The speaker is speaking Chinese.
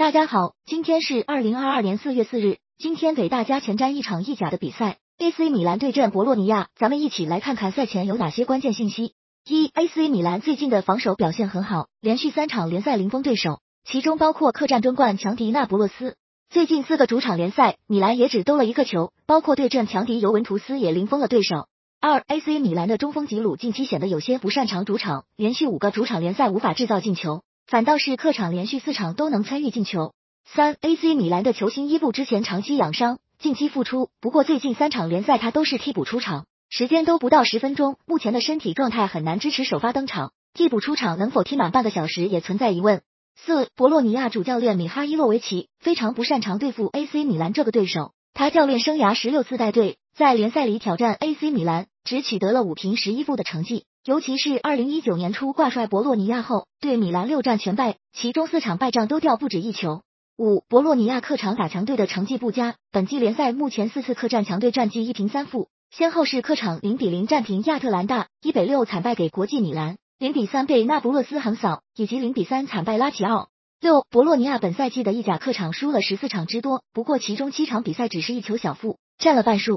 大家好，今天是二零二二年四月四日，今天给大家前瞻一场意甲的比赛，AC 米兰对阵博洛尼亚，咱们一起来看看赛前有哪些关键信息。一，AC 米兰最近的防守表现很好，连续三场联赛零封对手，其中包括客战争冠强敌那不勒斯。最近四个主场联赛，米兰也只兜了一个球，包括对阵强敌尤文图斯也零封了对手。二，AC 米兰的中锋吉鲁近期显得有些不擅长主场，连续五个主场联赛无法制造进球。反倒是客场连续四场都能参与进球。三 AC 米兰的球星伊布之前长期养伤，近期复出，不过最近三场联赛他都是替补出场，时间都不到十分钟，目前的身体状态很难支持首发登场，替补出场能否踢满半个小时也存在疑问。四博洛尼亚主教练米哈伊洛维奇非常不擅长对付 AC 米兰这个对手，他教练生涯十六次带队，在联赛里挑战 AC 米兰，只取得了五平十一负的成绩。尤其是二零一九年初挂帅博洛尼亚后，对米兰六战全败，其中四场败仗都掉不止一球。五博洛尼亚客场打强队的成绩不佳，本季联赛目前四次客战强队战绩一平三负，先后是客场零比零战平亚特兰大，一比六惨败给国际米兰，零比三被那不勒斯横扫，以及零比三惨败拉齐奥。六博洛尼亚本赛季的意甲客场输了十四场之多，不过其中七场比赛只是一球小负，占了半数。